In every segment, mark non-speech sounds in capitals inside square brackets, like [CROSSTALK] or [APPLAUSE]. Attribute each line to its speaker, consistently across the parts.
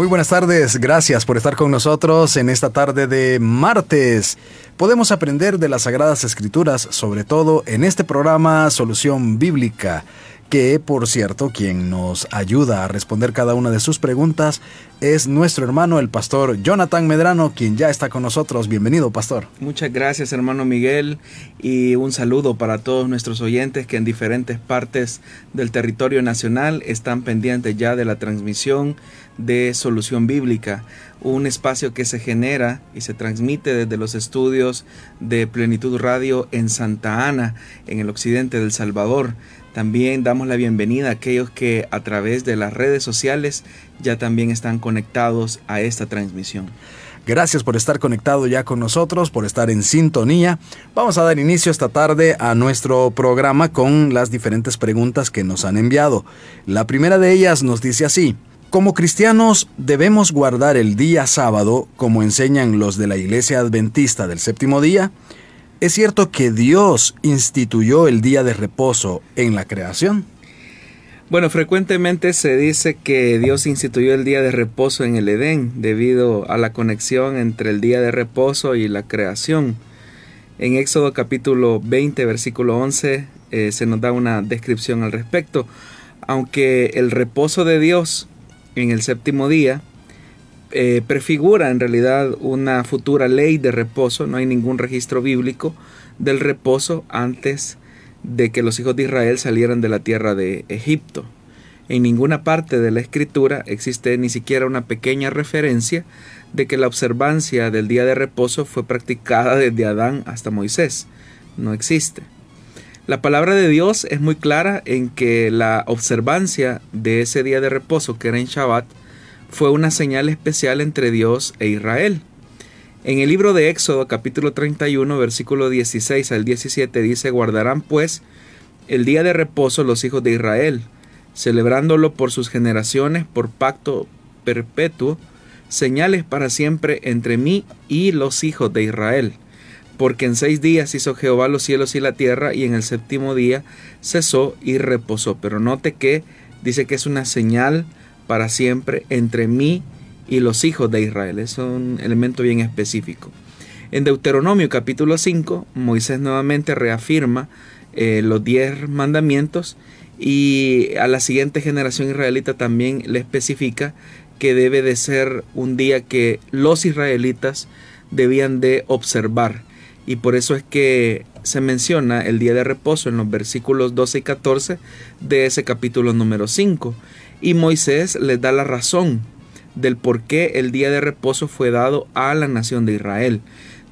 Speaker 1: Muy buenas tardes, gracias por estar con nosotros en esta tarde de martes. Podemos aprender de las Sagradas Escrituras, sobre todo en este programa Solución Bíblica que por cierto quien nos ayuda a responder cada una de sus preguntas es nuestro hermano el pastor Jonathan Medrano, quien ya está con nosotros. Bienvenido, pastor.
Speaker 2: Muchas gracias, hermano Miguel, y un saludo para todos nuestros oyentes que en diferentes partes del territorio nacional están pendientes ya de la transmisión de Solución Bíblica, un espacio que se genera y se transmite desde los estudios de Plenitud Radio en Santa Ana, en el occidente del Salvador. También damos la bienvenida a aquellos que a través de las redes sociales ya también están conectados a esta transmisión.
Speaker 1: Gracias por estar conectado ya con nosotros, por estar en sintonía. Vamos a dar inicio esta tarde a nuestro programa con las diferentes preguntas que nos han enviado. La primera de ellas nos dice así. Como cristianos debemos guardar el día sábado como enseñan los de la Iglesia Adventista del séptimo día. ¿Es cierto que Dios instituyó el día de reposo en la creación?
Speaker 2: Bueno, frecuentemente se dice que Dios instituyó el día de reposo en el Edén debido a la conexión entre el día de reposo y la creación. En Éxodo capítulo 20, versículo 11, eh, se nos da una descripción al respecto. Aunque el reposo de Dios en el séptimo día eh, prefigura en realidad una futura ley de reposo, no hay ningún registro bíblico del reposo antes de que los hijos de Israel salieran de la tierra de Egipto. En ninguna parte de la escritura existe ni siquiera una pequeña referencia de que la observancia del día de reposo fue practicada desde Adán hasta Moisés. No existe. La palabra de Dios es muy clara en que la observancia de ese día de reposo que era en Shabbat fue una señal especial entre Dios e Israel. En el libro de Éxodo capítulo 31 versículo 16 al 17 dice, guardarán pues el día de reposo los hijos de Israel, celebrándolo por sus generaciones, por pacto perpetuo, señales para siempre entre mí y los hijos de Israel. Porque en seis días hizo Jehová los cielos y la tierra, y en el séptimo día cesó y reposó. Pero note que dice que es una señal para siempre entre mí y los hijos de Israel. Es un elemento bien específico. En Deuteronomio capítulo 5, Moisés nuevamente reafirma eh, los diez mandamientos y a la siguiente generación israelita también le especifica que debe de ser un día que los israelitas debían de observar. Y por eso es que se menciona el día de reposo en los versículos 12 y 14 de ese capítulo número 5. Y Moisés les da la razón del por qué el día de reposo fue dado a la nación de Israel.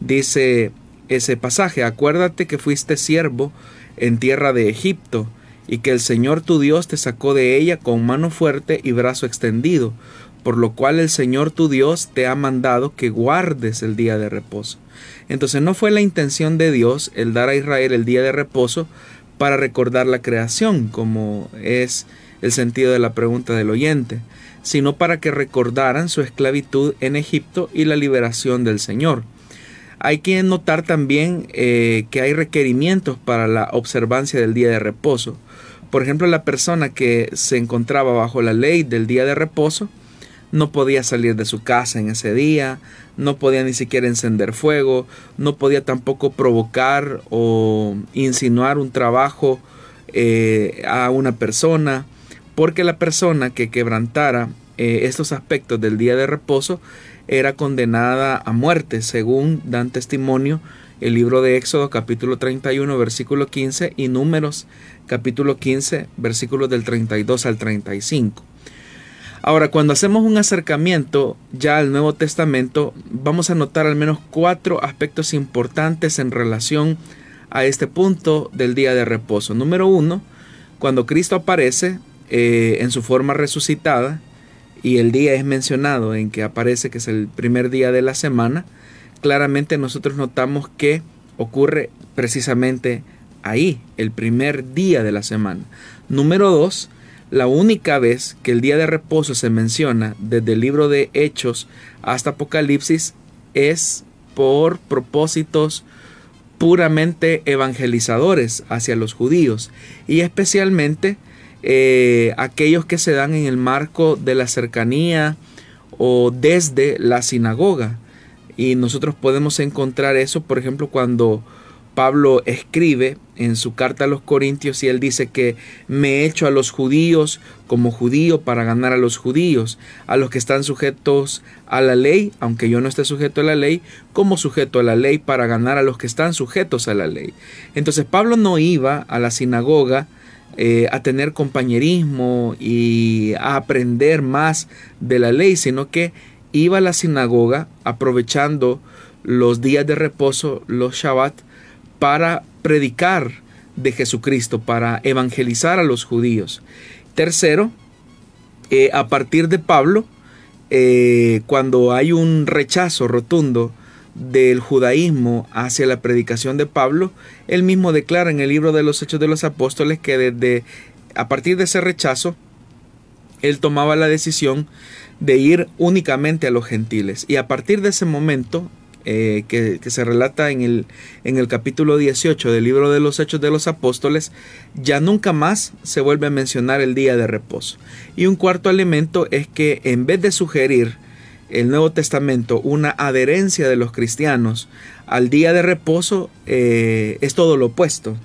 Speaker 2: Dice ese pasaje, acuérdate que fuiste siervo en tierra de Egipto, y que el Señor tu Dios te sacó de ella con mano fuerte y brazo extendido, por lo cual el Señor tu Dios te ha mandado que guardes el día de reposo. Entonces no fue la intención de Dios el dar a Israel el día de reposo para recordar la creación, como es el sentido de la pregunta del oyente, sino para que recordaran su esclavitud en Egipto y la liberación del Señor. Hay que notar también eh, que hay requerimientos para la observancia del día de reposo. Por ejemplo, la persona que se encontraba bajo la ley del día de reposo no podía salir de su casa en ese día, no podía ni siquiera encender fuego, no podía tampoco provocar o insinuar un trabajo eh, a una persona, porque la persona que quebrantara eh, estos aspectos del día de reposo era condenada a muerte, según dan testimonio el libro de Éxodo capítulo 31 versículo 15 y números capítulo 15 versículos del 32 al 35. Ahora, cuando hacemos un acercamiento ya al Nuevo Testamento, vamos a notar al menos cuatro aspectos importantes en relación a este punto del día de reposo. Número uno, cuando Cristo aparece, eh, en su forma resucitada y el día es mencionado en que aparece que es el primer día de la semana, claramente nosotros notamos que ocurre precisamente ahí, el primer día de la semana. Número dos, la única vez que el día de reposo se menciona desde el libro de Hechos hasta Apocalipsis es por propósitos puramente evangelizadores hacia los judíos y especialmente eh, aquellos que se dan en el marco de la cercanía o desde la sinagoga. Y nosotros podemos encontrar eso, por ejemplo, cuando Pablo escribe en su carta a los Corintios y él dice que me he hecho a los judíos como judío para ganar a los judíos, a los que están sujetos a la ley, aunque yo no esté sujeto a la ley, como sujeto a la ley para ganar a los que están sujetos a la ley. Entonces Pablo no iba a la sinagoga eh, a tener compañerismo y a aprender más de la ley, sino que iba a la sinagoga aprovechando los días de reposo, los Shabbat, para predicar de Jesucristo, para evangelizar a los judíos. Tercero, eh, a partir de Pablo, eh, cuando hay un rechazo rotundo del judaísmo hacia la predicación de Pablo, él mismo declara en el libro de los Hechos de los Apóstoles que desde a partir de ese rechazo, él tomaba la decisión de ir únicamente a los gentiles. Y a partir de ese momento, eh, que, se relata en el, en el capítulo 18 del libro de los Hechos de los Apóstoles, ya nunca más se vuelve a mencionar el día de reposo. Y un cuarto elemento es que en vez de sugerir el Nuevo Testamento una adherencia de los cristianos al día de reposo, eh, es todo lo opuesto.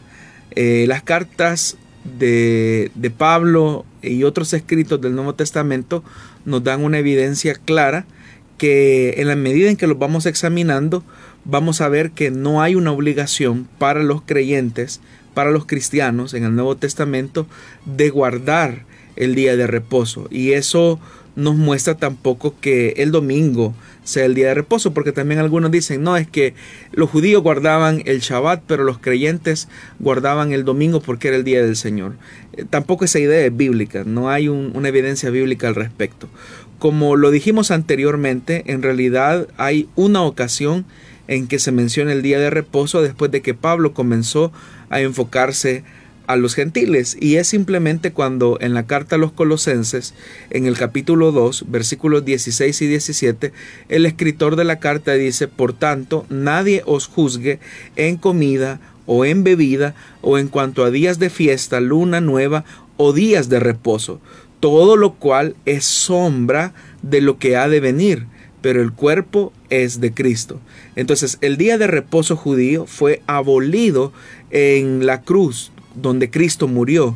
Speaker 2: Eh, las cartas de, de Pablo y otros escritos del Nuevo Testamento nos dan una evidencia clara que en la medida en que los vamos examinando, vamos a ver que no hay una obligación para los creyentes, para los cristianos en el Nuevo Testamento, de guardar el día de reposo. Y eso nos muestra tampoco que el domingo sea el día de reposo, porque también algunos dicen, no, es que los judíos guardaban el Shabbat, pero los creyentes guardaban el domingo porque era el día del Señor. Eh, tampoco esa idea es bíblica, no hay una evidencia bíblica al respecto. Como lo dijimos anteriormente, en realidad hay una ocasión en que se menciona el día de reposo después de que Pablo comenzó a enfocarse a los gentiles y es simplemente cuando en la carta a los colosenses en el capítulo 2 versículos 16 y 17 el escritor de la carta dice por tanto nadie os juzgue en comida o en bebida o en cuanto a días de fiesta luna nueva o días de reposo todo lo cual es sombra de lo que ha de venir, pero el cuerpo es de Cristo. Entonces el día de reposo judío fue abolido en la cruz donde Cristo murió.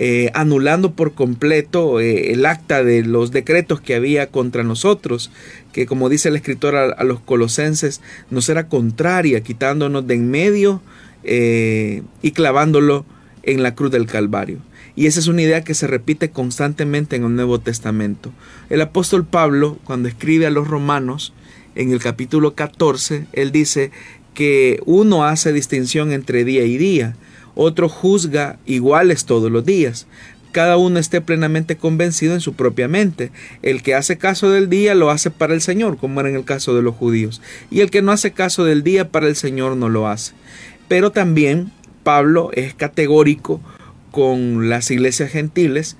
Speaker 2: Eh, anulando por completo eh, el acta de los decretos que había contra nosotros, que como dice el escritor a, los colosenses, nos era contraria, quitándonos de en medio eh, y clavándolo en la cruz del Calvario. Y esa es una idea que se repite constantemente en el Nuevo Testamento. El apóstol Pablo, cuando escribe a los romanos, en el capítulo 14, él dice que uno hace distinción entre día y día, otro juzga iguales todos los días. Cada uno esté plenamente convencido en su propia mente. El que hace caso del día lo hace para el Señor, como era en el caso de los judíos. Y el que no hace caso del día para el Señor no lo hace. Pero también Pablo es categórico con las iglesias gentiles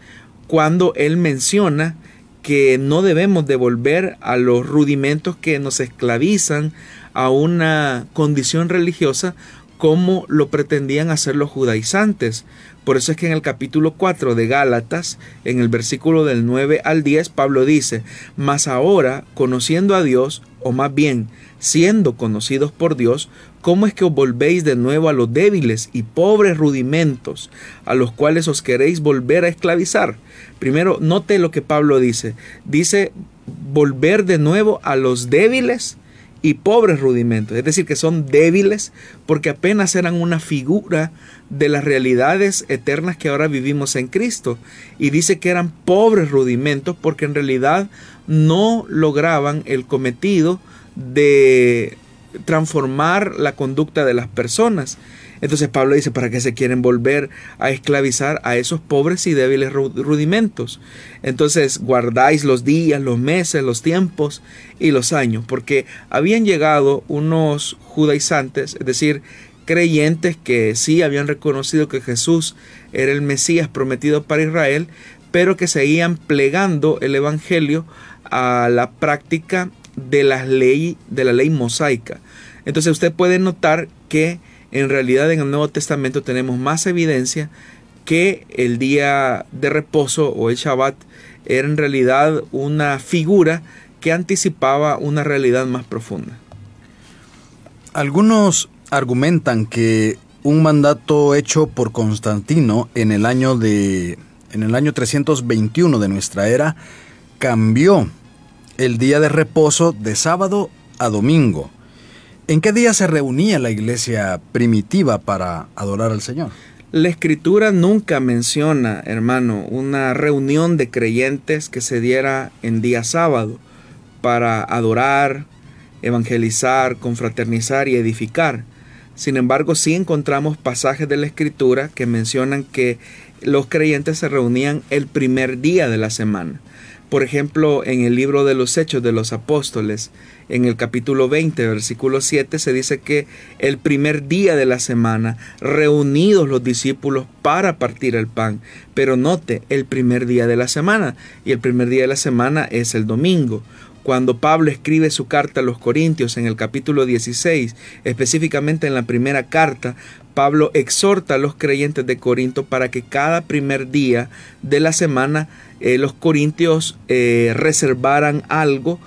Speaker 2: cuando él menciona que no debemos devolver a los rudimentos que nos esclavizan a una condición religiosa como lo pretendían hacer los judaizantes. Por eso es que en el capítulo 4 de Gálatas, en el versículo del 9 al 10, Pablo dice, Mas ahora, conociendo a Dios, o más bien, siendo conocidos por Dios, ¿cómo es que os volvéis de nuevo a los débiles y pobres rudimentos a los cuales os queréis volver a esclavizar? Primero, note lo que Pablo dice. Dice volver de nuevo a los débiles y pobres rudimentos, es decir, que son débiles porque apenas eran una figura de las realidades eternas que ahora vivimos en Cristo. Y dice que eran pobres rudimentos porque en realidad no lograban el cometido de transformar la conducta de las personas. Entonces Pablo dice, ¿para qué se quieren volver a esclavizar a esos pobres y débiles rudimentos? Entonces guardáis los días, los meses, los tiempos y los años, porque habían llegado unos judaizantes, es decir, creyentes que sí habían reconocido que Jesús era el Mesías prometido para Israel, pero que seguían plegando el Evangelio a la práctica de la ley, de la ley mosaica. Entonces usted puede notar que en realidad en el Nuevo Testamento tenemos más evidencia que el día de reposo o el Shabbat era en realidad una figura que anticipaba una realidad más profunda.
Speaker 1: Algunos argumentan que un mandato hecho por Constantino en el año de en el año 321 de nuestra era cambió el día de reposo de sábado a domingo. ¿En qué día se reunía la iglesia primitiva para adorar al Señor?
Speaker 2: La escritura nunca menciona, hermano, una reunión de creyentes que se diera en día sábado para adorar, evangelizar, confraternizar y edificar. Sin embargo, sí encontramos pasajes de la escritura que mencionan que los creyentes se reunían el primer día de la semana. Por ejemplo, en el libro de los Hechos de los Apóstoles, en el capítulo 20, versículo 7, se dice que el primer día de la semana, reunidos los discípulos para partir el pan. Pero note, el primer día de la semana, y el primer día de la semana es el domingo. Cuando Pablo escribe su carta a los Corintios en el capítulo 16, específicamente en la primera carta, Pablo exhorta a los creyentes de Corinto para que cada primer día de la semana eh, los corintios eh, reservaran algo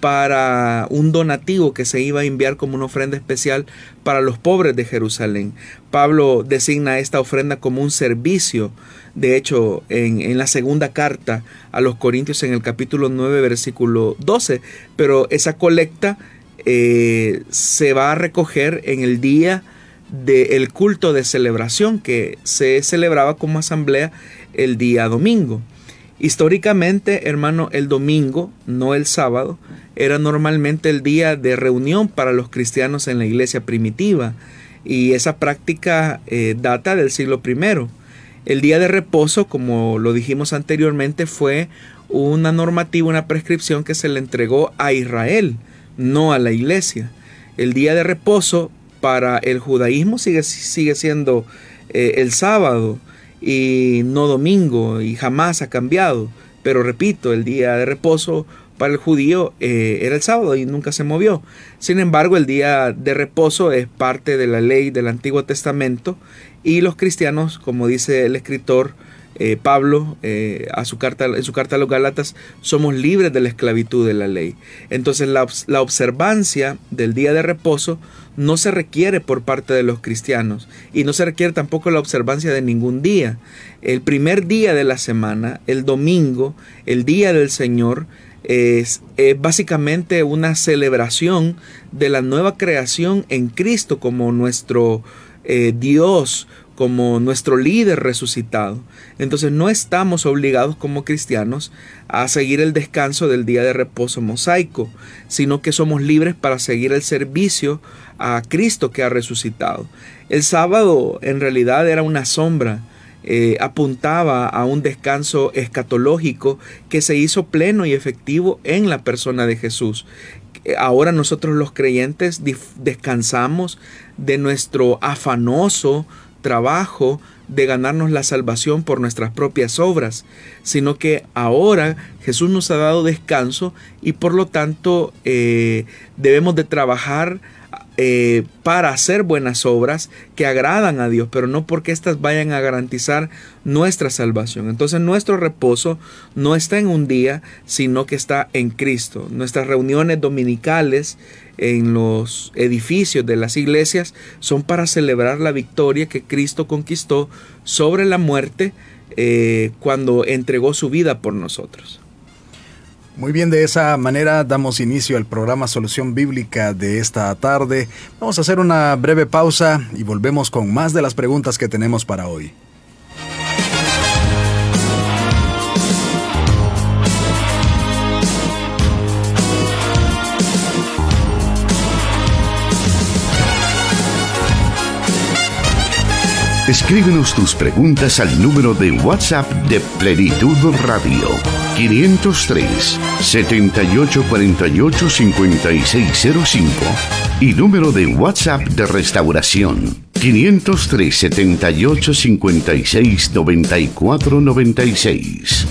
Speaker 2: para un donativo que se iba a enviar como una ofrenda especial para los pobres de Jerusalén. Pablo designa esta ofrenda como un servicio. De hecho, en, la segunda carta a los Corintios en el capítulo 9, versículo 12, pero esa colecta eh, se va a recoger en el día del culto de celebración que se celebraba como asamblea el día domingo. Históricamente, hermano, el domingo, no el sábado, era normalmente el día de reunión para los cristianos en la iglesia primitiva y esa práctica eh, data del siglo I. El día de reposo, como lo dijimos anteriormente, fue una normativa, una prescripción que se le entregó a Israel, no a la iglesia. El día de reposo para el judaísmo sigue, sigue siendo eh, el sábado y no domingo y jamás ha cambiado. Pero repito, el día de reposo para el judío eh, era el sábado y nunca se movió. Sin embargo, el día de reposo es parte de la ley del Antiguo Testamento y los cristianos, como dice el escritor eh, Pablo eh, a su carta, en su carta a los Galatas, somos libres de la esclavitud de la ley. Entonces la, la observancia del día de reposo no se requiere por parte de los cristianos y no se requiere tampoco la observancia de ningún día. El primer día de la semana, el domingo, el día del Señor, es, básicamente una celebración de la nueva creación en Cristo como nuestro eh, Dios, como nuestro líder resucitado. Entonces no estamos obligados como cristianos a seguir el descanso del día de reposo mosaico, sino que somos libres para seguir el servicio a Cristo que ha resucitado. El sábado en realidad era una sombra, eh, apuntaba a un descanso escatológico que se hizo pleno y efectivo en la persona de Jesús. Ahora nosotros los creyentes descansamos de nuestro afanoso trabajo de ganarnos la salvación por nuestras propias obras, sino que ahora Jesús nos ha dado descanso y por lo tanto eh, debemos de trabajar eh, para hacer buenas obras que agradan a Dios, pero no porque éstas vayan a garantizar nuestra salvación. Entonces nuestro reposo no está en un día, sino que está en Cristo. Nuestras reuniones dominicales en los edificios de las iglesias son para celebrar la victoria que Cristo conquistó sobre la muerte eh, cuando entregó su vida por nosotros.
Speaker 1: Muy bien, de esa manera damos inicio al programa Solución Bíblica de esta tarde. Vamos a hacer una breve pausa y volvemos con más de las preguntas que tenemos para hoy.
Speaker 3: Escríbenos tus preguntas al número de WhatsApp de Plenitud Radio 503 7848 5605 y número de WhatsApp de Restauración 503 78 56 94 96.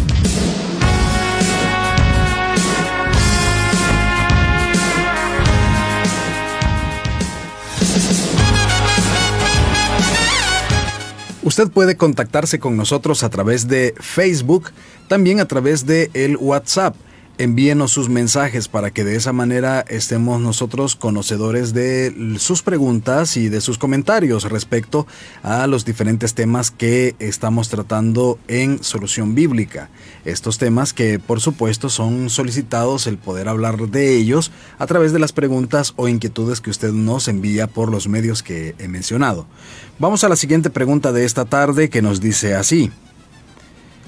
Speaker 1: Usted puede contactarse con nosotros a través de Facebook, también a través de el WhatsApp envíenos sus mensajes para que de esa manera estemos nosotros conocedores de sus preguntas y de sus comentarios respecto a los diferentes temas que estamos tratando en Solución Bíblica. Estos temas que por supuesto son solicitados el poder hablar de ellos a través de las preguntas o inquietudes que usted nos envía por los medios que he mencionado. Vamos a la siguiente pregunta de esta tarde que nos dice así.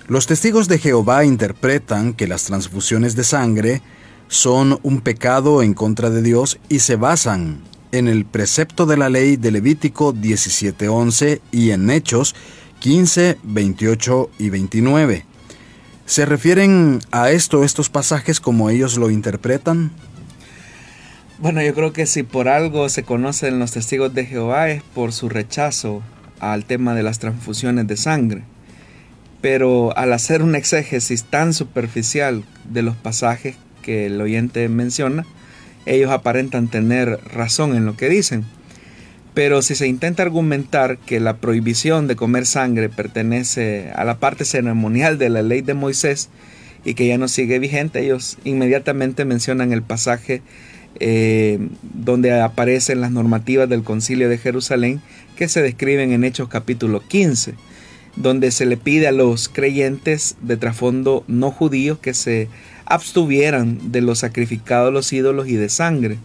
Speaker 1: Los testigos de Jehová interpretan que las transfusiones de sangre son un pecado en contra de Dios y se basan en el precepto de la ley de Levítico 17:11 y en Hechos 15, 28 y 29. ¿Se refieren a esto estos pasajes como ellos lo interpretan?
Speaker 2: Bueno, yo creo que si por algo se conocen los testigos de Jehová es por su rechazo al tema de las transfusiones de sangre pero al hacer un exégesis tan superficial de los pasajes que el oyente menciona, ellos aparentan tener razón en lo que dicen. Pero si se intenta argumentar que la prohibición de comer sangre pertenece a la parte ceremonial de la ley de Moisés y que ya no sigue vigente, ellos inmediatamente mencionan el pasaje eh, donde aparecen las normativas del concilio de Jerusalén que se describen en Hechos capítulo 15 donde se le pide a los creyentes de trasfondo no judío que se abstuvieran de los sacrificados los ídolos y de sangre.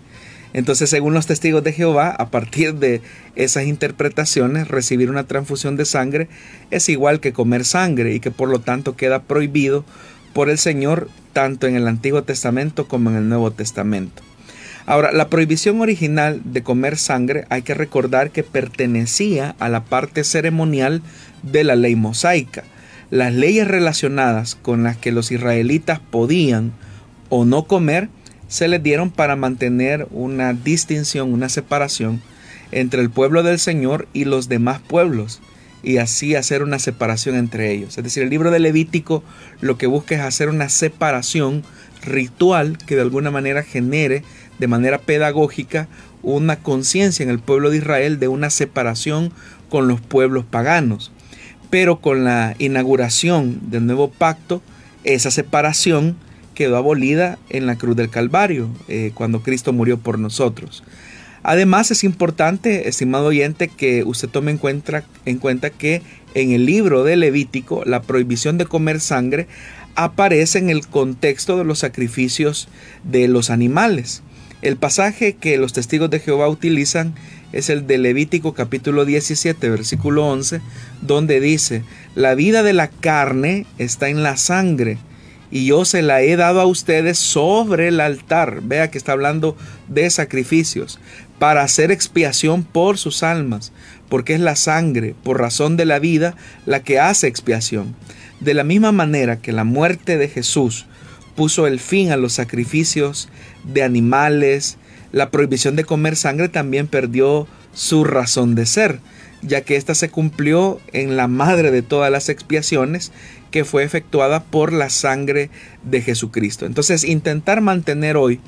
Speaker 2: Entonces, según los testigos de Jehová, a partir de esas interpretaciones, recibir una transfusión de sangre es igual que comer sangre y que por lo tanto queda prohibido por el Señor tanto en el Antiguo Testamento como en el Nuevo Testamento. Ahora, la prohibición original de comer sangre hay que recordar que pertenecía a la parte ceremonial de la ley mosaica. Las leyes relacionadas con las que los israelitas podían o no comer se les dieron para mantener una distinción, una separación entre el pueblo del Señor y los demás pueblos y así hacer una separación entre ellos. Es decir, el libro de Levítico lo que busca es hacer una separación ritual que de alguna manera genere de manera pedagógica una conciencia en el pueblo de Israel de una separación con los pueblos paganos pero con la inauguración del nuevo pacto, esa separación quedó abolida en la cruz del Calvario, eh, cuando Cristo murió por nosotros. Además es importante, estimado oyente, que usted tome en cuenta, en cuenta que en el libro de Levítico la prohibición de comer sangre aparece en el contexto de los sacrificios de los animales. El pasaje que los testigos de Jehová utilizan es el de Levítico capítulo 17, versículo 11, donde dice, la vida de la carne está en la sangre y yo se la he dado a ustedes sobre el altar. Vea que está hablando de sacrificios para hacer expiación por sus almas, porque es la sangre, por razón de la vida, la que hace expiación. De la misma manera que la muerte de Jesús puso el fin a los sacrificios de animales, la prohibición de comer sangre también perdió su razón de ser, ya que ésta se cumplió en la madre de todas las expiaciones, que fue efectuada por la sangre de Jesucristo. Entonces, intentar mantener hoy,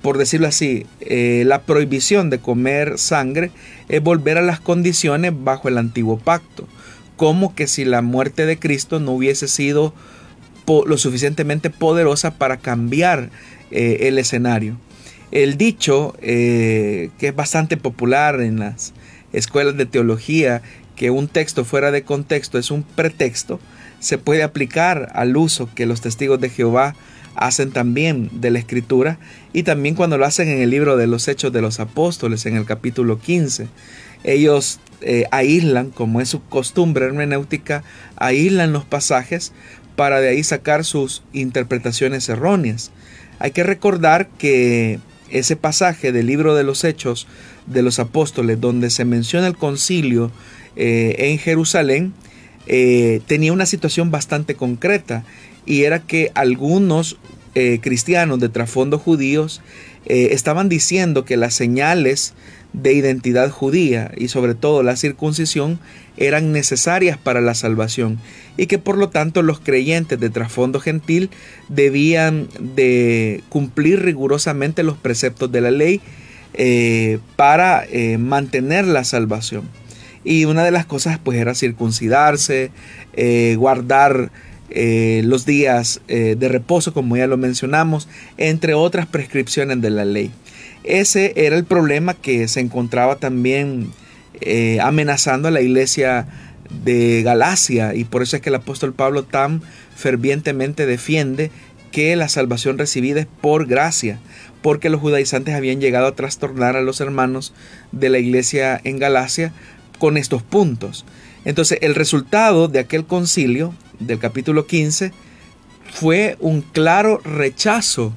Speaker 2: por decirlo así, eh, la prohibición de comer sangre es volver a las condiciones bajo el antiguo pacto, como que si la muerte de Cristo no hubiese sido lo suficientemente poderosa para cambiar eh, el escenario. El dicho, eh, que es bastante popular en las escuelas de teología, que un texto fuera de contexto es un pretexto, se puede aplicar al uso que los testigos de Jehová hacen también de la escritura y también cuando lo hacen en el libro de los Hechos de los Apóstoles en el capítulo 15. Ellos eh, aíslan, como es su costumbre hermenéutica, aíslan los pasajes para de ahí sacar sus interpretaciones erróneas. Hay que recordar que ese pasaje del libro de los Hechos de los Apóstoles donde se menciona el concilio eh, en Jerusalén eh, tenía una situación bastante concreta y era que algunos cristianos de trasfondo judíos estaban diciendo que las señales de identidad judía y sobre todo la circuncisión eran necesarias para la salvación y que por lo tanto los creyentes de trasfondo gentil debían de cumplir rigurosamente los preceptos de la ley eh, para eh, mantener la salvación. Y una de las cosas pues era circuncidarse, eh, guardar los días de reposo como ya lo mencionamos, entre otras prescripciones de la ley. Ese era el problema que se encontraba también eh, amenazando a la iglesia de Galacia y por eso es que el apóstol Pablo tan fervientemente defiende que la salvación recibida es por gracia, porque los judaizantes habían llegado a trastornar a los hermanos de la iglesia en Galacia con estos puntos. Entonces el resultado de aquel concilio del capítulo 15 fue un claro rechazo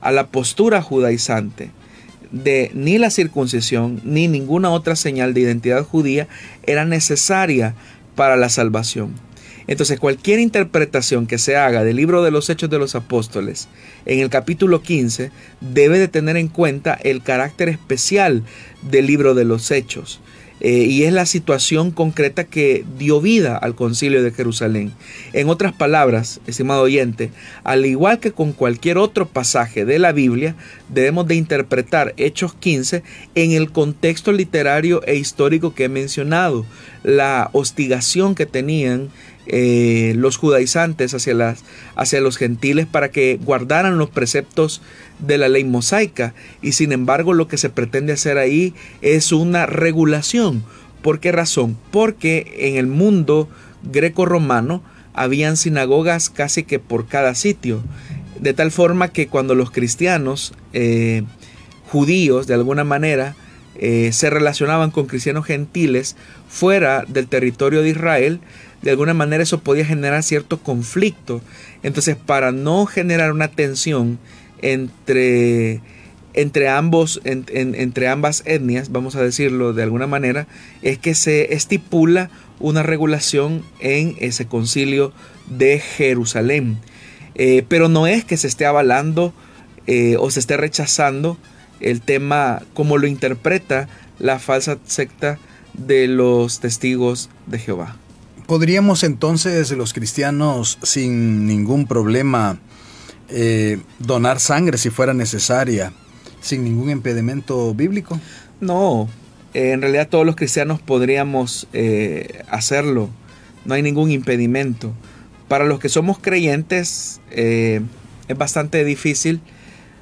Speaker 2: a la postura judaizante de ni la circuncisión ni ninguna otra señal de identidad judía era necesaria para la salvación. Entonces cualquier interpretación que se haga del libro de los Hechos de los Apóstoles en el capítulo 15 debe de tener en cuenta el carácter especial del libro de los Hechos. Eh, y es la situación concreta que dio vida al concilio de Jerusalén. En otras palabras, estimado oyente, al igual que con cualquier otro pasaje de la Biblia, debemos de interpretar Hechos 15 en el contexto literario e histórico que he mencionado, la hostigación que tenían eh, los judaizantes hacia, las, hacia los gentiles para que guardaran los preceptos de la ley mosaica y sin embargo lo que se pretende hacer ahí es una regulación. ¿Por qué razón? Porque en el mundo greco-romano habían sinagogas casi que por cada sitio, de tal forma que cuando los cristianos eh, judíos de alguna manera eh, se relacionaban con cristianos gentiles fuera del territorio de Israel, de alguna manera eso podía generar cierto conflicto. Entonces, para no generar una tensión entre, entre, ambos, entre ambas etnias, vamos a decirlo de alguna manera, es que se estipula una regulación en ese concilio de Jerusalén. Eh, pero no es que se esté avalando eh, o se esté rechazando el tema como lo interpreta la falsa secta de los testigos de Jehová.
Speaker 1: ¿Podríamos entonces los cristianos sin ningún problema eh, donar sangre si fuera necesaria, sin ningún impedimento bíblico?
Speaker 2: No, en realidad todos los cristianos podríamos eh, hacerlo, no hay ningún impedimento. Para los que somos creyentes eh, es bastante difícil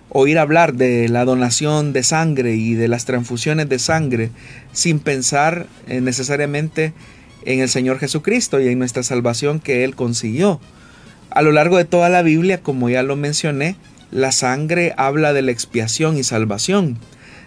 Speaker 2: oír hablar de la donación de sangre y de las transfusiones de sangre sin pensar necesariamente en el Señor Jesucristo y en nuestra salvación que Él consiguió. A lo largo de toda la Biblia, como ya lo mencioné, la sangre habla de la expiación y salvación.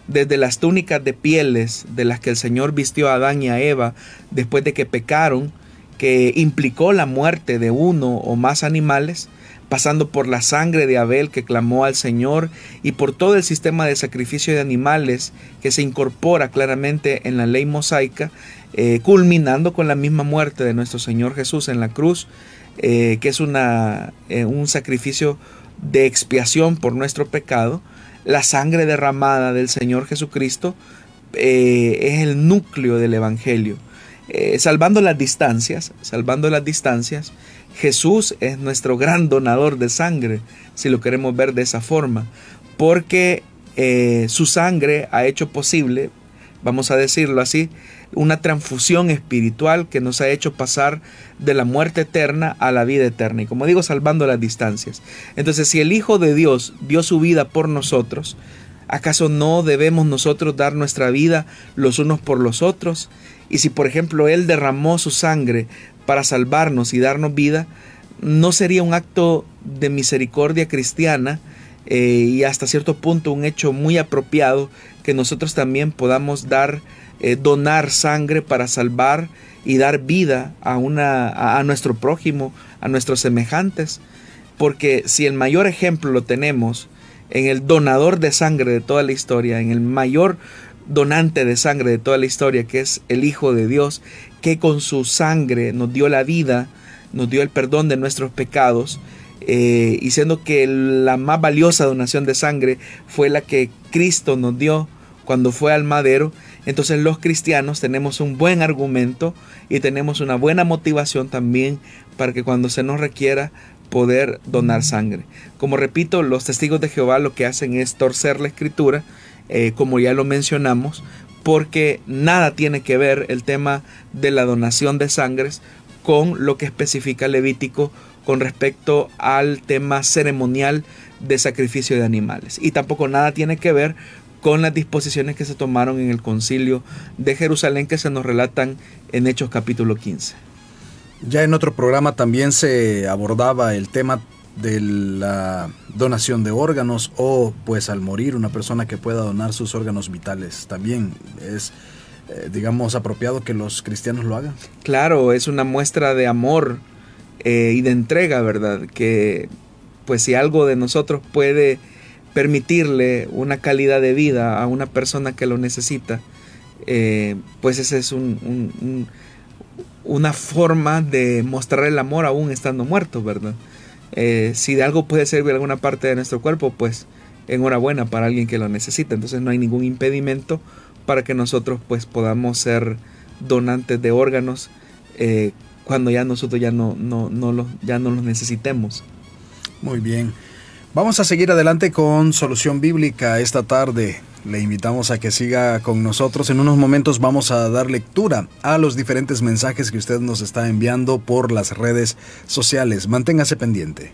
Speaker 2: Desde las túnicas de pieles de las que el Señor vistió a Adán y a Eva después de que pecaron, que implicó la muerte de uno o más animales, pasando por la sangre de Abel que clamó al Señor y por todo el sistema de sacrificio de animales que se incorpora claramente en la ley mosaica, eh, culminando con la misma muerte de nuestro Señor Jesús en la cruz, eh, que es una, eh, un sacrificio de expiación por nuestro pecado, la sangre derramada del Señor Jesucristo es el núcleo del Evangelio. salvando las distancias, salvando las distancias, Jesús es nuestro gran donador de sangre, si lo queremos ver de esa forma, porque eh, su sangre ha hecho posible, vamos a decirlo así, una transfusión espiritual que nos ha hecho pasar de la muerte eterna a la vida eterna. Y como digo, salvando las distancias. Entonces, si el Hijo de Dios dio su vida por nosotros, ¿acaso no debemos nosotros dar nuestra vida los unos por los otros? Y si, por ejemplo, Él derramó su sangre para salvarnos y darnos vida, no sería un acto de misericordia cristiana eh, y hasta cierto punto un hecho muy apropiado que nosotros también podamos dar, eh, donar sangre para salvar y dar vida a, una, a nuestro prójimo, a nuestros semejantes. Porque si el mayor ejemplo lo tenemos en el donador de sangre de toda la historia, en el mayor donante de sangre de toda la historia, que es el Hijo de Dios, que con su sangre nos dio la vida, nos dio el perdón de nuestros pecados, eh, y siendo que la más valiosa donación de sangre fue la que Cristo nos dio cuando fue al madero, entonces los cristianos tenemos un buen argumento y tenemos una buena motivación también para que cuando se nos requiera poder donar sangre. Como repito, los testigos de Jehová lo que hacen es torcer la escritura, eh, como ya lo mencionamos, porque nada tiene que ver el tema de la donación de sangres con lo que especifica Levítico con respecto al tema ceremonial de sacrificio de animales. Y tampoco nada tiene que ver con las disposiciones que se tomaron en el concilio de Jerusalén que se nos relatan en Hechos capítulo 15.
Speaker 1: Ya en otro programa también se abordaba el tema de la donación de órganos o pues al morir una persona que pueda donar sus órganos vitales. También es, eh, digamos, apropiado que los cristianos lo hagan.
Speaker 2: Claro, es una muestra de amor eh, y de entrega, ¿verdad? Que pues si algo de nosotros puede permitirle una calidad de vida a una persona que lo necesita, eh, pues esa es un, una forma de mostrar el amor aún estando muerto, ¿verdad? Eh, si de algo puede servir alguna parte de nuestro cuerpo, pues enhorabuena para alguien que lo necesita. Entonces no hay ningún impedimento para que nosotros pues podamos ser donantes de órganos eh, cuando ya nosotros ya no, no, no, los, ya no los necesitemos.
Speaker 1: Muy bien. Vamos a seguir adelante con Solución Bíblica esta tarde. Le invitamos a que siga con nosotros. En unos momentos vamos a dar lectura a los diferentes mensajes que usted nos está enviando por las redes sociales. Manténgase pendiente.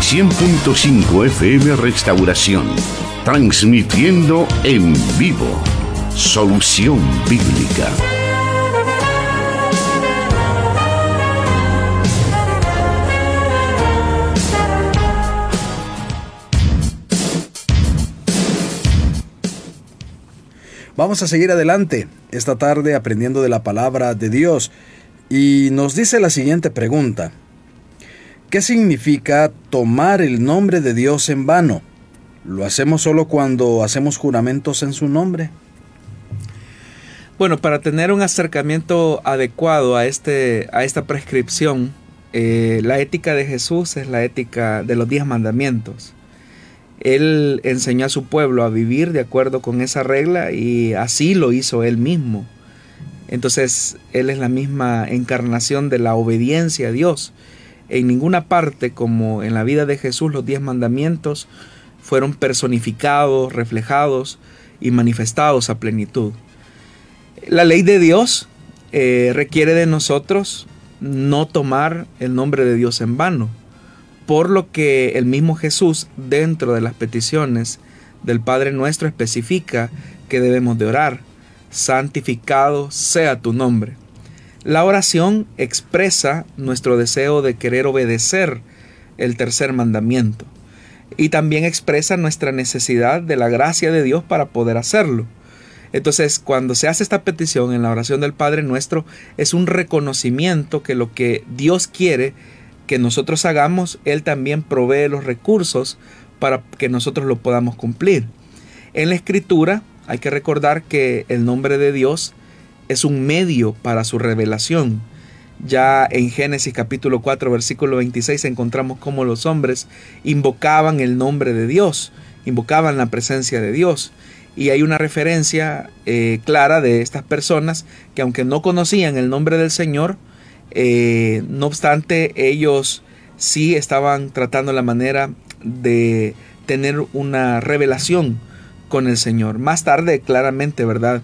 Speaker 3: ...100.5 FM Restauración... ...transmitiendo en vivo Solución Bíblica.
Speaker 1: Vamos a seguir adelante esta tarde aprendiendo de la palabra de Dios y nos dice la siguiente pregunta. ¿Qué significa tomar el nombre de Dios en vano? ¿Lo hacemos solo cuando hacemos juramentos en su nombre?
Speaker 2: Bueno, para tener un acercamiento adecuado a, este, a esta prescripción, eh, la ética de Jesús es la ética de los diez mandamientos. Él enseñó a su pueblo a vivir de acuerdo con esa regla y así lo hizo él mismo. Entonces, Él es la misma encarnación de la obediencia a Dios. En ninguna parte, como en la vida de Jesús, los diez mandamientos fueron personificados, reflejados y manifestados a plenitud. La ley de Dios eh, requiere de nosotros no tomar el nombre de Dios en vano, por lo que el mismo Jesús dentro de las peticiones del Padre nuestro especifica que debemos de orar, santificado sea tu nombre. La oración expresa nuestro deseo de querer obedecer el tercer mandamiento y también expresa nuestra necesidad de la gracia de Dios para poder hacerlo. Entonces, cuando se hace esta petición en la oración del Padre nuestro, es un reconocimiento que lo que Dios quiere que nosotros hagamos, Él también provee los recursos para que nosotros lo podamos cumplir. En la escritura hay que recordar que el nombre de Dios es un medio para su revelación. Ya en Génesis capítulo 4 versículo 26 encontramos cómo los hombres invocaban el nombre de Dios, invocaban la presencia de Dios y hay una referencia eh, clara de estas personas que aunque no conocían el nombre del Señor, eh, no obstante ellos sí estaban tratando la manera de tener una revelación con el Señor. Más tarde, claramente, ¿verdad?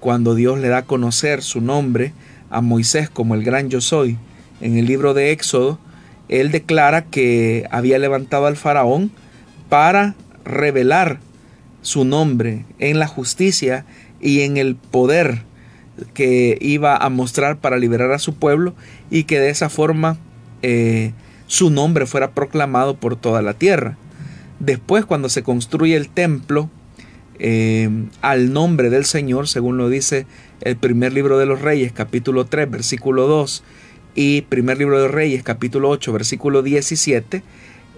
Speaker 2: Cuando Dios le da a conocer su nombre a Moisés como el gran yo soy, en el libro de Éxodo, él declara que había levantado al faraón para revelar su nombre en la justicia y en el poder que iba a mostrar para liberar a su pueblo y que de esa forma eh, su nombre fuera proclamado por toda la tierra. Después cuando se construye el templo eh, al nombre del Señor, según lo dice el primer libro de los Reyes capítulo 3 versículo 2 y primer libro de los Reyes capítulo 8 versículo 17,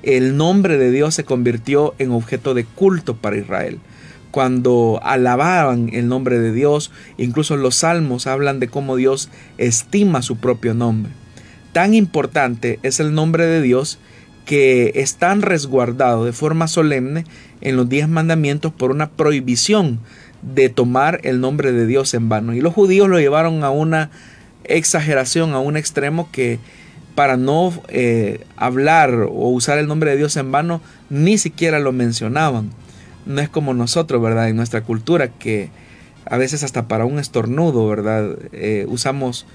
Speaker 2: el nombre de Dios se convirtió en objeto de culto para Israel. Cuando alababan el nombre de Dios, incluso los salmos hablan de cómo Dios estima su propio nombre. Tan importante es el nombre de Dios que es tan resguardado de forma solemne en los diez mandamientos por una prohibición de tomar el nombre de Dios en vano. Y los judíos lo llevaron a una exageración, a un extremo que para no eh, hablar o usar el nombre de Dios en vano, ni siquiera lo mencionaban. No es como nosotros, ¿verdad? En nuestra cultura, que a veces hasta para un estornudo, ¿verdad? Eh, usamos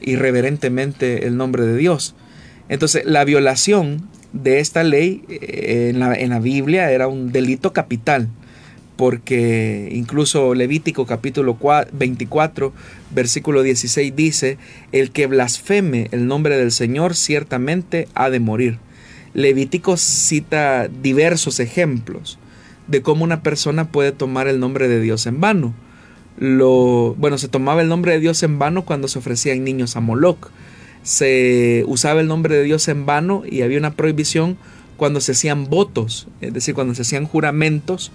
Speaker 2: irreverentemente el nombre de Dios. Entonces, la violación de esta ley eh, en, la, en la Biblia era un delito capital porque incluso Levítico capítulo 24, versículo 16 dice, el que blasfeme el nombre del Señor ciertamente ha de morir. Levítico cita diversos ejemplos de cómo una persona puede tomar el nombre de Dios en vano. Lo, bueno, se tomaba el nombre de Dios en vano cuando se ofrecían niños a Moloch. Se usaba el nombre de Dios en vano y había una prohibición cuando se hacían votos, es decir, cuando se hacían juramentos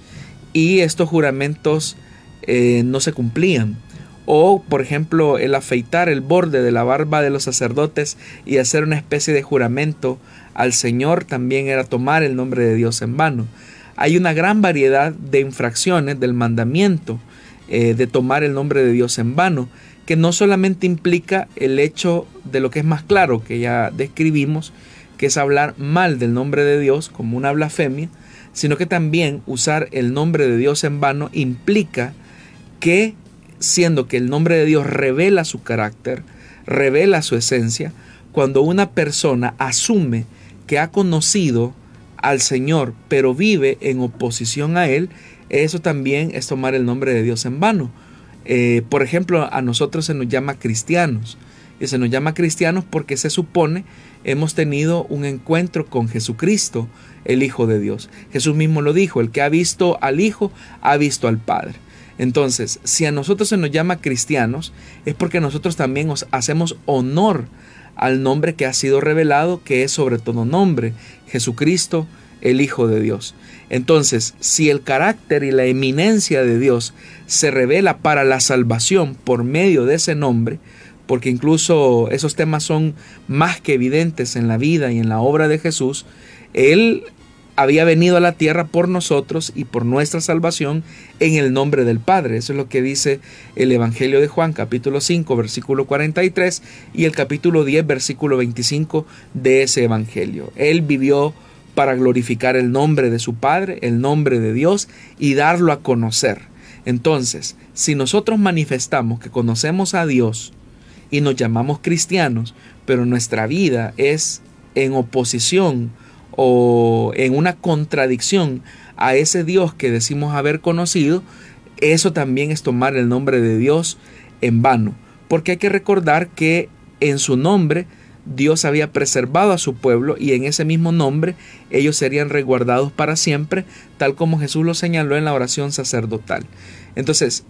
Speaker 2: y estos juramentos eh, no se cumplían. O, por ejemplo, el afeitar el borde de la barba de los sacerdotes y hacer una especie de juramento al Señor también era tomar el nombre de Dios en vano. Hay una gran variedad de infracciones del mandamiento eh, de tomar el nombre de Dios en vano, que no solamente implica el hecho de lo que es más claro, que ya describimos, que es hablar mal del nombre de Dios como una blasfemia, sino que también usar el nombre de Dios en vano implica que, siendo que el nombre de Dios revela su carácter, revela su esencia, cuando una persona asume que ha conocido al Señor, pero vive en oposición a Él, eso también es tomar el nombre de Dios en vano. Eh, por ejemplo, a nosotros se nos llama cristianos. Y se nos llama cristianos porque se supone hemos tenido un encuentro con Jesucristo, el Hijo de Dios. Jesús mismo lo dijo, el que ha visto al Hijo ha visto al Padre. Entonces, si a nosotros se nos llama cristianos, es porque nosotros también nos hacemos honor al nombre que ha sido revelado, que es sobre todo nombre, Jesucristo, el Hijo de Dios. Entonces, si el carácter y la eminencia de Dios se revela para la salvación por medio de ese nombre, porque incluso esos temas son más que evidentes en la vida y en la obra de Jesús, Él había venido a la tierra por nosotros y por nuestra salvación en el nombre del Padre. Eso es lo que dice el Evangelio de Juan capítulo 5 versículo 43 y el capítulo 10 versículo 25 de ese Evangelio. Él vivió para glorificar el nombre de su Padre, el nombre de Dios y darlo a conocer. Entonces, si nosotros manifestamos que conocemos a Dios, y nos llamamos cristianos, pero nuestra vida es en oposición o en una contradicción a ese Dios que decimos haber conocido, eso también es tomar el nombre de Dios en vano. Porque hay que recordar que en su nombre Dios había preservado a su pueblo y en ese mismo nombre ellos serían resguardados para siempre, tal como Jesús lo señaló en la oración sacerdotal. Entonces,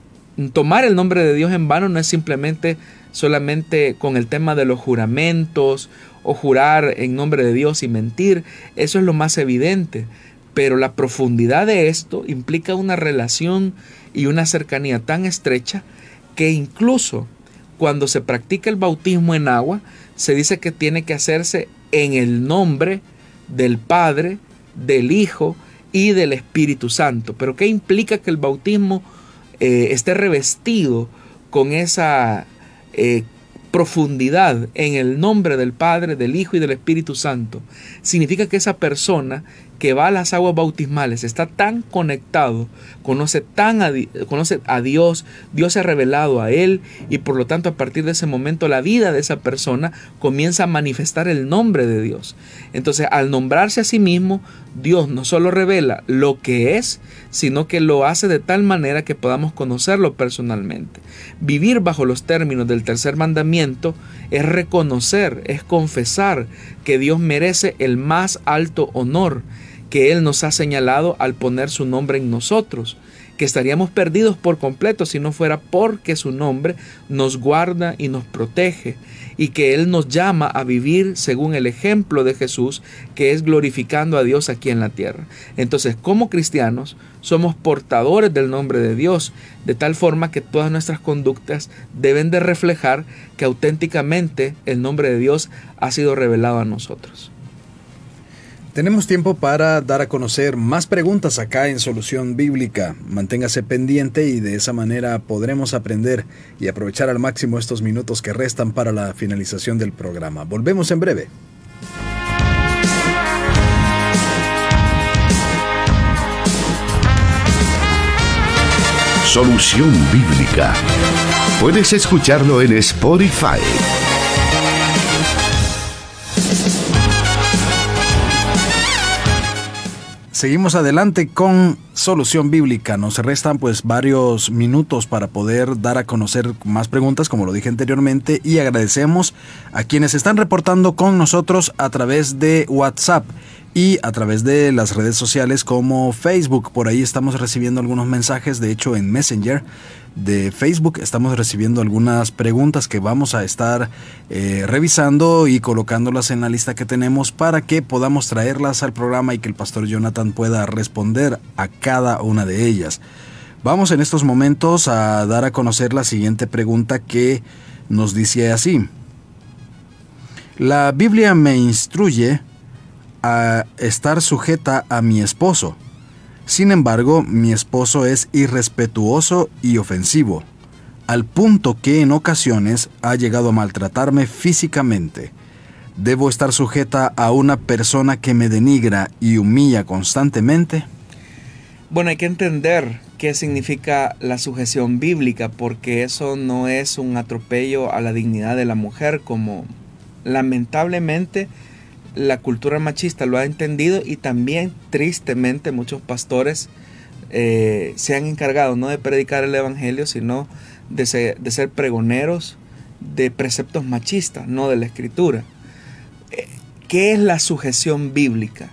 Speaker 2: tomar el nombre de Dios en vano no es simplemente solamente con el tema de los juramentos o jurar en nombre de Dios y mentir, eso es lo más evidente. Pero la profundidad de esto implica una relación y una cercanía tan estrecha que incluso cuando se practica el bautismo en agua, se dice que tiene que hacerse en el nombre del Padre, del Hijo y del Espíritu Santo. Pero ¿qué implica que el bautismo eh, esté revestido con esa eh, profundidad en el nombre del Padre, del Hijo y del Espíritu Santo, significa que esa persona que va a las aguas bautismales está tan conectado, conoce, tan a, conoce a Dios, Dios se ha revelado a él y por lo tanto a partir de ese momento la vida de esa persona comienza a manifestar el nombre de Dios. Entonces al nombrarse a sí mismo, Dios no solo revela lo que es, sino que lo hace de tal manera que podamos conocerlo personalmente. Vivir bajo los términos del tercer mandamiento es reconocer, es confesar que Dios merece el más alto honor que Él nos ha señalado al poner su nombre en nosotros, que estaríamos perdidos por completo si no fuera porque su nombre nos guarda y nos protege y que Él nos llama a vivir según el ejemplo de Jesús, que es glorificando a Dios aquí en la tierra. Entonces, como cristianos, somos portadores del nombre de Dios, de tal forma que todas nuestras conductas deben de reflejar que auténticamente el nombre de Dios ha sido revelado a nosotros.
Speaker 1: Tenemos tiempo para dar a conocer más preguntas acá en Solución Bíblica. Manténgase pendiente y de esa manera podremos aprender y aprovechar al máximo estos minutos que restan para la finalización del programa. Volvemos en breve.
Speaker 3: Solución Bíblica. Puedes escucharlo en Spotify
Speaker 1: Seguimos adelante con Solución Bíblica. Nos restan pues varios minutos para poder dar a conocer más preguntas, como lo dije anteriormente, y agradecemos a quienes están reportando con nosotros a través de WhatsApp y a través de las redes sociales como Facebook. Por ahí estamos recibiendo algunos mensajes, de hecho en Messenger de Facebook estamos recibiendo algunas preguntas que vamos a estar eh, revisando y colocándolas en la lista que tenemos para que podamos traerlas al programa y que el pastor Jonathan pueda responder a cada una de ellas. Vamos en estos momentos a dar a conocer la siguiente pregunta que nos dice así. La Biblia me instruye a estar sujeta a mi esposo. Sin embargo, mi esposo es irrespetuoso y ofensivo, al punto que en ocasiones ha llegado a maltratarme físicamente. ¿Debo estar sujeta a una persona que me denigra y humilla constantemente?
Speaker 2: Bueno, hay que entender qué significa la sujeción bíblica, porque eso no es un atropello a la dignidad de la mujer, como lamentablemente la cultura machista lo ha entendido y también tristemente muchos pastores eh, se han encargado no de predicar el Evangelio, sino de ser, de ser pregoneros de preceptos machistas, no de la escritura. Eh, ¿Qué es la sujeción bíblica?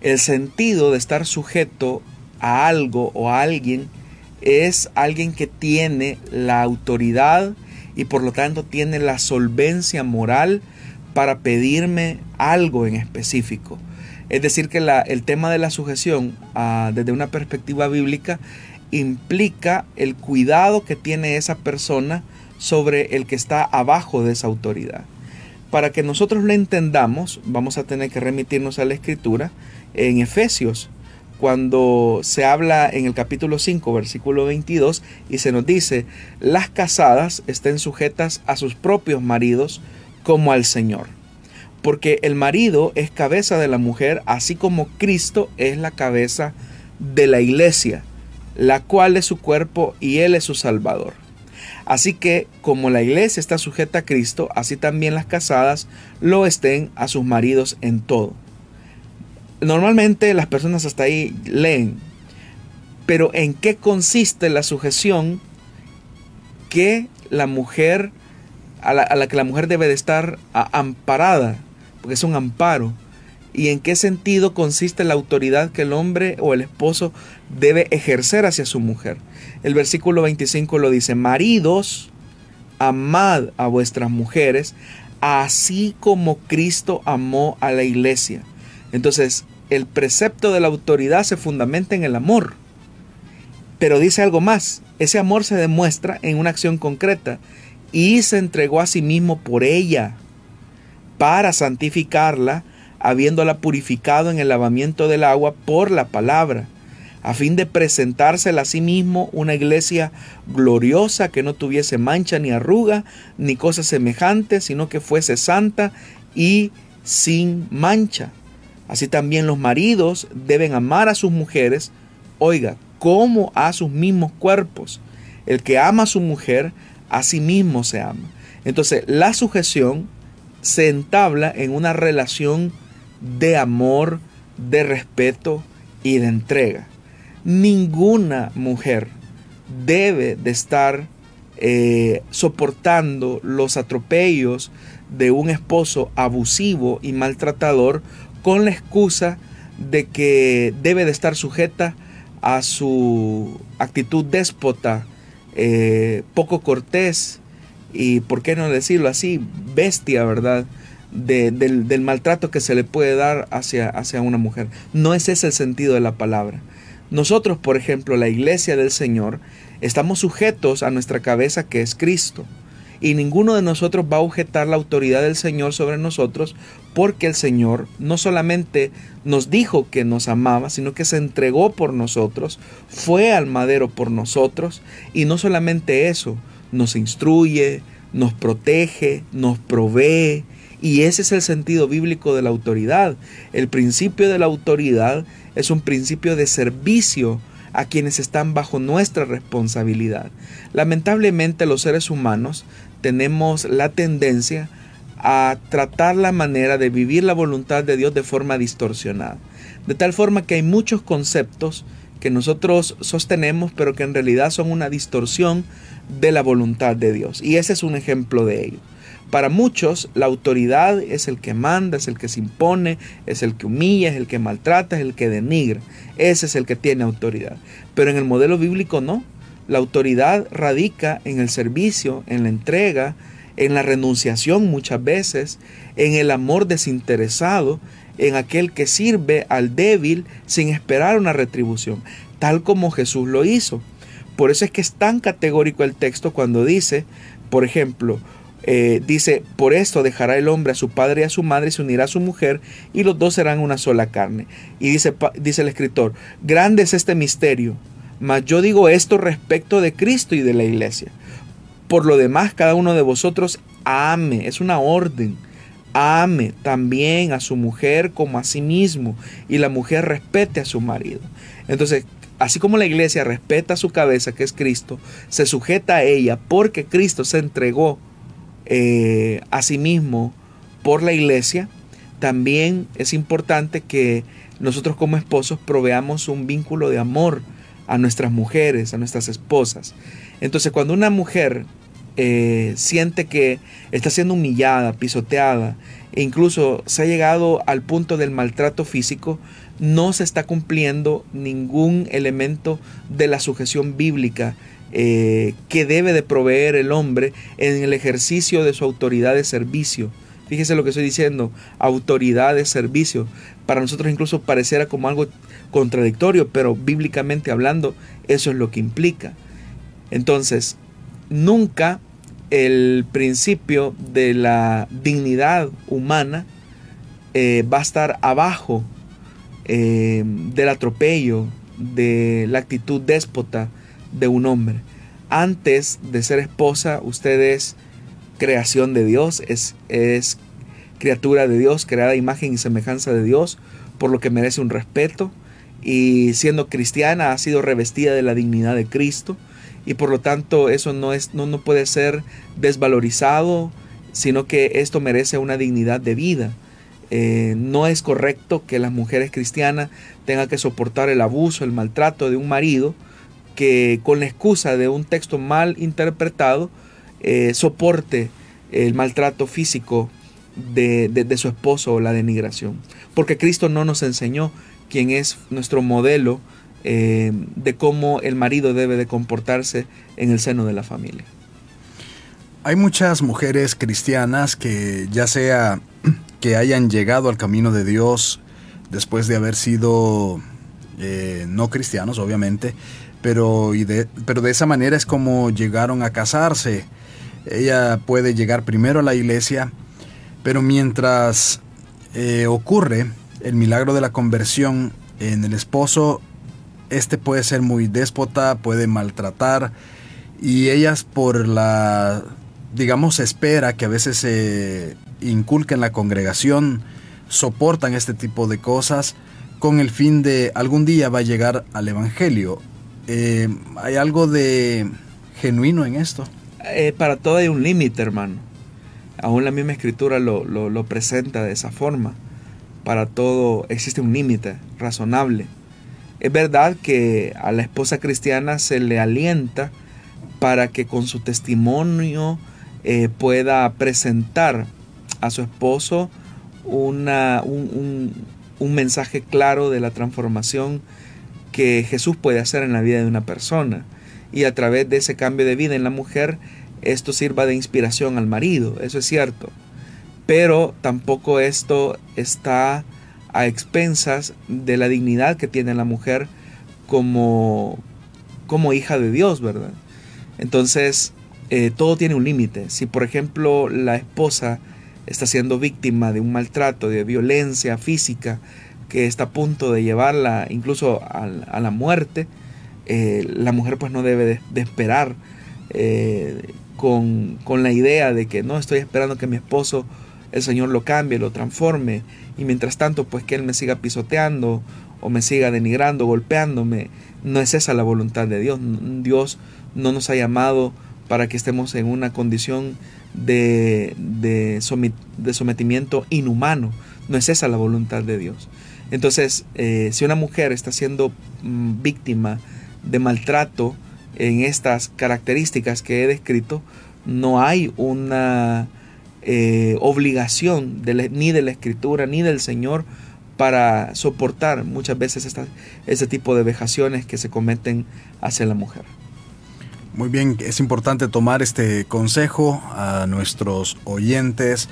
Speaker 2: El sentido de estar sujeto a algo o a alguien es alguien que tiene la autoridad y por lo tanto tiene la solvencia moral para pedirme algo en específico. Es decir, que el tema de la sujeción ah, desde una perspectiva bíblica implica el cuidado que tiene esa persona sobre el que está abajo de esa autoridad. Para que nosotros lo entendamos, vamos a tener que remitirnos a la escritura en Efesios, cuando se habla en el capítulo 5, versículo 22, y se nos dice, las casadas estén sujetas a sus propios maridos, como al Señor. Porque el marido es cabeza de la mujer, así como Cristo es la cabeza de la iglesia, la cual es su cuerpo y Él es su Salvador. Así que como la iglesia está sujeta a Cristo, así también las casadas lo estén a sus maridos en todo. Normalmente las personas hasta ahí leen, pero ¿en qué consiste la sujeción que la mujer a la, que la mujer debe de estar amparada, porque es un amparo. ¿Y en qué sentido consiste la autoridad que el hombre o el esposo debe ejercer hacia su mujer? El versículo 25 lo dice, maridos, amad a vuestras mujeres, así como Cristo amó a la iglesia. Entonces, el precepto de la autoridad se fundamenta en el amor. Pero dice algo más, ese amor se demuestra en una acción concreta y se entregó a sí mismo por ella para santificarla, habiéndola purificado en el lavamiento del agua por la palabra, a fin de presentársela a sí mismo una iglesia gloriosa que no tuviese mancha ni arruga ni cosa semejante, sino que fuese santa y sin mancha. Así también los maridos deben amar a sus mujeres, oiga, como a sus mismos cuerpos. El que ama a su mujer a sí mismo se ama. Entonces, la sujeción se entabla en una relación de amor, de respeto y de entrega. Ninguna mujer debe de estar eh, soportando los atropellos de un esposo abusivo y maltratador con la excusa de que debe de estar sujeta a su actitud déspota, eh, poco cortés y, ¿por qué no decirlo así?, bestia, ¿verdad? del, maltrato que se le puede dar hacia, hacia una mujer. No es ese el sentido de la palabra. Nosotros, por ejemplo, la iglesia del Señor, estamos sujetos a nuestra cabeza que es Cristo. Y ninguno de nosotros va a objetar la autoridad del Señor sobre nosotros porque el Señor no solamente nos dijo que nos amaba, sino que se entregó por nosotros, fue al madero por nosotros y no solamente eso, nos instruye, nos protege, nos provee, y ese es el sentido bíblico de la autoridad. El principio de la autoridad es un principio de servicio a quienes están bajo nuestra responsabilidad. Lamentablemente los seres humanos tenemos la tendencia a tratar la manera de vivir la voluntad de Dios de forma distorsionada. De tal forma que hay muchos conceptos que nosotros sostenemos pero que en realidad son una distorsión de la voluntad de Dios. Y ese es un ejemplo de ello. Para muchos, la autoridad es el que manda, es el que se impone, es el que humilla, es el que maltrata, es el que denigra. Ese es el que tiene autoridad. Pero en el modelo bíblico no. La autoridad radica en el servicio, en la entrega, en la renunciación muchas veces, en el amor desinteresado, en aquel que sirve al débil sin esperar una retribución, tal como Jesús lo hizo. Por eso es que es tan categórico el texto cuando dice, por ejemplo, eh, dice, por esto dejará el hombre a su padre y a su madre y se unirá a su mujer y los dos serán una sola carne. Y dice, dice el escritor, grande es este misterio, mas yo digo esto respecto de Cristo y de la iglesia. Por lo demás, cada uno de vosotros ame, es una orden, ame también a su mujer como a sí mismo y la mujer respete a su marido. Entonces, así como la iglesia respeta a su cabeza, que es Cristo, se sujeta a ella porque Cristo se entregó eh, asimismo por la iglesia, también es importante que nosotros como esposos proveamos un vínculo de amor a nuestras mujeres, a nuestras esposas. Entonces cuando una mujer eh, siente que está siendo humillada, pisoteada, e incluso se ha llegado al punto del maltrato físico, no se está cumpliendo ningún elemento de la sujeción bíblica eh, que debe de proveer el hombre en el ejercicio de su autoridad de servicio. Fíjese lo que estoy diciendo, autoridad de servicio. Para nosotros incluso pareciera como algo contradictorio, pero bíblicamente hablando, eso es lo que implica. Entonces, nunca el principio de la dignidad humana eh, va a estar abajo eh, del atropello, de la actitud déspota, de un hombre. Antes de ser esposa, usted es creación de Dios, es, es criatura de Dios, creada imagen y semejanza de Dios, por lo que merece un respeto. Y siendo cristiana ha sido revestida de la dignidad de Cristo. Y por lo tanto eso no, es, no, no puede ser desvalorizado, sino que esto merece una dignidad de vida. Eh, no es correcto que las mujeres cristianas tengan que soportar el abuso, el maltrato de un marido que con la excusa de un texto mal interpretado eh, soporte el maltrato físico de, su esposo o la denigración. Porque Cristo no nos enseñó quién es nuestro modelo eh, de cómo el marido debe de comportarse en el seno de la familia.
Speaker 1: Hay muchas mujeres cristianas que ya sea [CLEARS THROAT] que hayan llegado al camino de Dios después de haber sido eh, no cristianos, obviamente, pero, de, pero de esa manera es como llegaron a casarse. Ella puede llegar primero a la iglesia, pero mientras eh, ocurre el milagro de la conversión en el esposo, este puede ser muy déspota, puede maltratar, y ellas por la, digamos, espera que a veces se inculque en la congregación, soportan este tipo de cosas con el fin de algún día va a llegar al Evangelio. Eh, ¿Hay algo de genuino en esto?
Speaker 2: Eh, para todo hay un límite, hermano. Aún la misma escritura lo, lo presenta de esa forma. Para todo existe un límite razonable. Es verdad que a la esposa cristiana se le alienta para que con su testimonio eh, pueda presentar a su esposo un, un, un mensaje claro de la transformación que Jesús puede hacer en la vida de una persona. Y a través de ese cambio de vida en la mujer, esto sirva de inspiración al marido, eso es cierto. Pero tampoco esto está a expensas de la dignidad que tiene la mujer como, como hija de Dios, ¿verdad? Entonces, eh, todo tiene un límite. Si, por ejemplo, la esposa está siendo víctima de un maltrato, de violencia física, que está a punto de llevarla incluso a, la muerte, eh, la mujer pues no debe de, esperar eh, con, con, la idea de que no estoy esperando que mi esposo, el Señor lo cambie, lo transforme, y mientras tanto pues que Él me siga pisoteando o me siga denigrando, golpeándome. No es esa la voluntad de Dios. Dios no nos ha llamado para que estemos en una condición de, de, sometimiento inhumano. No es esa la voluntad de Dios. Entonces, eh, si una mujer está siendo mm, víctima de maltrato en estas características que he descrito, no hay una eh, obligación ni de la escritura ni del Señor para soportar muchas veces esta, ese tipo de vejaciones que se cometen hacia la mujer.
Speaker 1: Muy bien, es importante tomar este consejo a nuestros oyentes,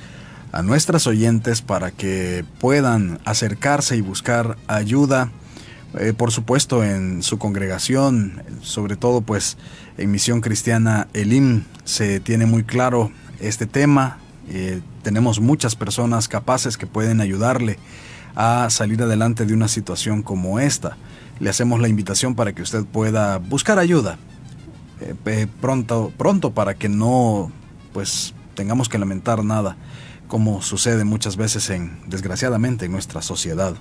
Speaker 1: a nuestras oyentes para que puedan acercarse y buscar ayuda, eh, por supuesto en su congregación, sobre todo pues en Misión Cristiana Elim se tiene muy claro este tema, eh, tenemos muchas personas capaces que pueden ayudarle a salir adelante de una situación como esta. Le hacemos la invitación para que usted pueda buscar ayuda eh, pronto, pronto para que no pues tengamos que lamentar nada como sucede muchas veces en desgraciadamente en nuestra sociedad.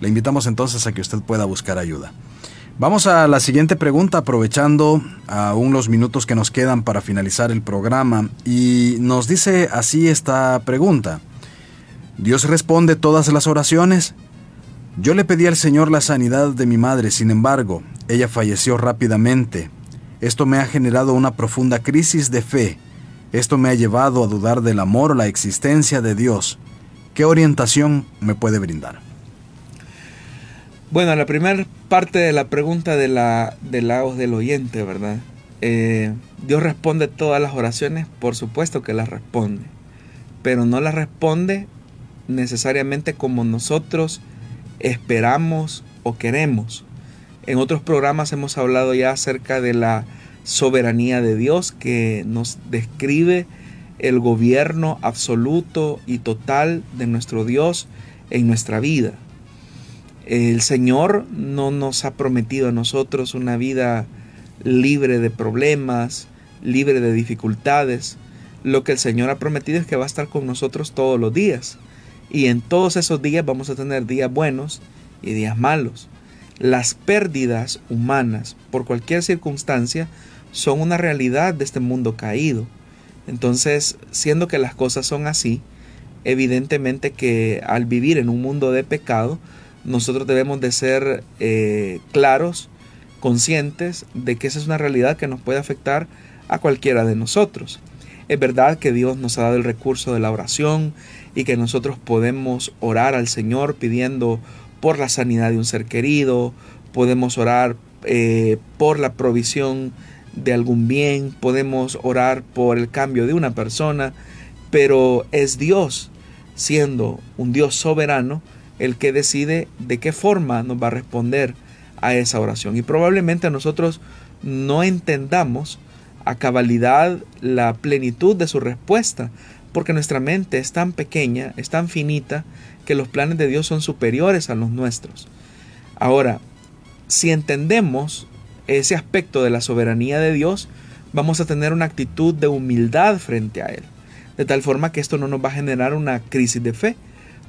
Speaker 1: Le invitamos entonces a que usted pueda buscar ayuda. Vamos a la siguiente pregunta aprovechando aún los minutos que nos quedan para finalizar el programa y nos dice así esta pregunta. ¿Dios responde todas las oraciones? Yo le pedí al Señor la sanidad de mi madre, sin embargo, ella falleció rápidamente esto me ha generado una profunda crisis de fe. Esto me ha llevado a dudar del amor o la existencia de Dios. ¿Qué orientación me puede brindar?
Speaker 2: Bueno, la primera parte de la pregunta de la, del lado del oyente, ¿verdad? Eh, Dios responde todas las oraciones, por supuesto que las responde, pero no las responde necesariamente como nosotros esperamos o queremos. En otros programas hemos hablado ya acerca de la soberanía de Dios que nos describe el gobierno absoluto y total de nuestro Dios en nuestra vida. El Señor no nos ha prometido a nosotros una vida libre de problemas, libre de dificultades. Lo que el Señor ha prometido es que va a estar con nosotros todos los días. Y en todos esos días vamos a tener días buenos y días malos. Las pérdidas humanas por cualquier circunstancia son una realidad de este mundo caído. Entonces, siendo que las cosas son así, evidentemente que al vivir en un mundo de pecado, nosotros debemos de ser eh, claros, conscientes de que esa es una realidad que nos puede afectar a cualquiera de nosotros. Es verdad que Dios nos ha dado el recurso de la oración y que nosotros podemos orar al Señor pidiendo por la sanidad de un ser querido, podemos orar eh, por la provisión de algún bien, podemos orar por el cambio de una persona, pero es Dios, siendo un Dios soberano, el que decide de qué forma nos va a responder a esa oración. Y probablemente nosotros no entendamos a cabalidad la plenitud de su respuesta, porque nuestra mente es tan pequeña, es tan finita, que los planes de Dios son superiores a los nuestros. Ahora, si entendemos ese aspecto de la soberanía de Dios, vamos a tener una actitud de humildad frente a Él. De tal forma que esto no nos va a generar una crisis de fe,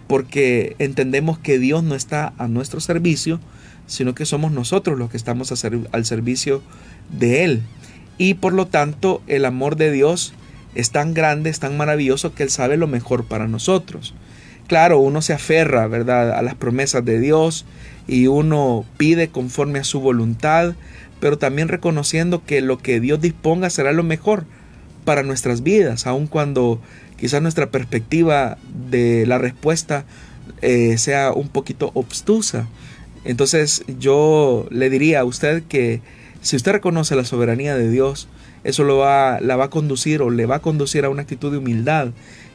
Speaker 2: porque entendemos que Dios no está a nuestro servicio, sino que somos nosotros los que estamos al servicio de Él. Y por lo tanto, el amor de Dios es tan grande, es tan maravilloso que Él sabe lo mejor para nosotros. Claro, uno se aferra, ¿verdad?, a las promesas de Dios y uno pide conforme a su voluntad, pero también reconociendo que lo que Dios disponga será lo mejor para nuestras vidas, aun cuando quizás nuestra perspectiva de la respuesta eh, sea un poquito obstusa. Entonces yo le diría a usted que si usted reconoce la soberanía de Dios, eso lo va, la va a conducir o le va a conducir a una actitud de humildad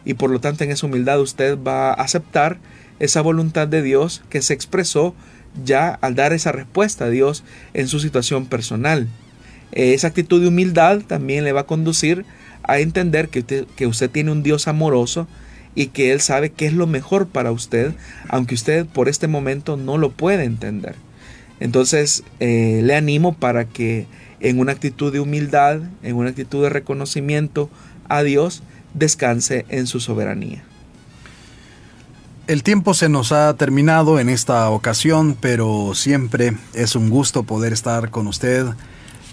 Speaker 2: y por lo tanto en esa humildad usted va a aceptar esa voluntad de Dios que se expresó ya al dar esa respuesta a Dios en su situación personal. Esa actitud de humildad también le va a conducir a entender que usted, que usted tiene un Dios amoroso y que Él sabe qué es lo mejor para usted, aunque usted por este momento no lo puede entender. Entonces eh, le animo para que en una actitud de humildad, en una actitud de reconocimiento a Dios, descanse en su soberanía.
Speaker 1: El tiempo se nos ha terminado en esta ocasión, pero siempre es un gusto poder estar con usted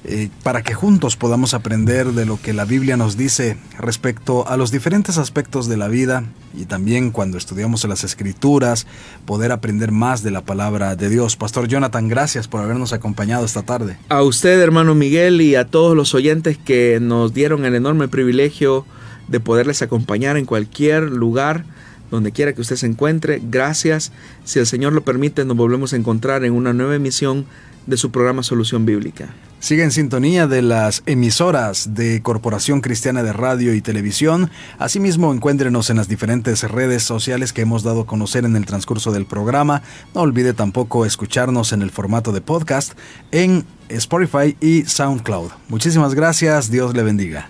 Speaker 1: eh, para que juntos podamos aprender de lo que la Biblia nos dice respecto a los diferentes aspectos de la vida y también cuando estudiamos las escrituras, poder aprender más de la palabra de Dios. Pastor Jonathan, gracias por habernos acompañado esta tarde.
Speaker 2: A usted, hermano Miguel, y a todos los oyentes que nos dieron el enorme privilegio de poderles acompañar en cualquier lugar donde quiera que usted se encuentre. Gracias. Si el Señor lo permite, nos volvemos a encontrar en una nueva emisión de su programa Solución Bíblica.
Speaker 1: Sigue en sintonía de las emisoras de Corporación Cristiana de Radio y Televisión. Asimismo, encuéntrenos en las diferentes redes sociales que hemos dado a conocer en el transcurso del programa. No olvide tampoco escucharnos en el formato de podcast en Spotify y SoundCloud. Muchísimas gracias. Dios le bendiga.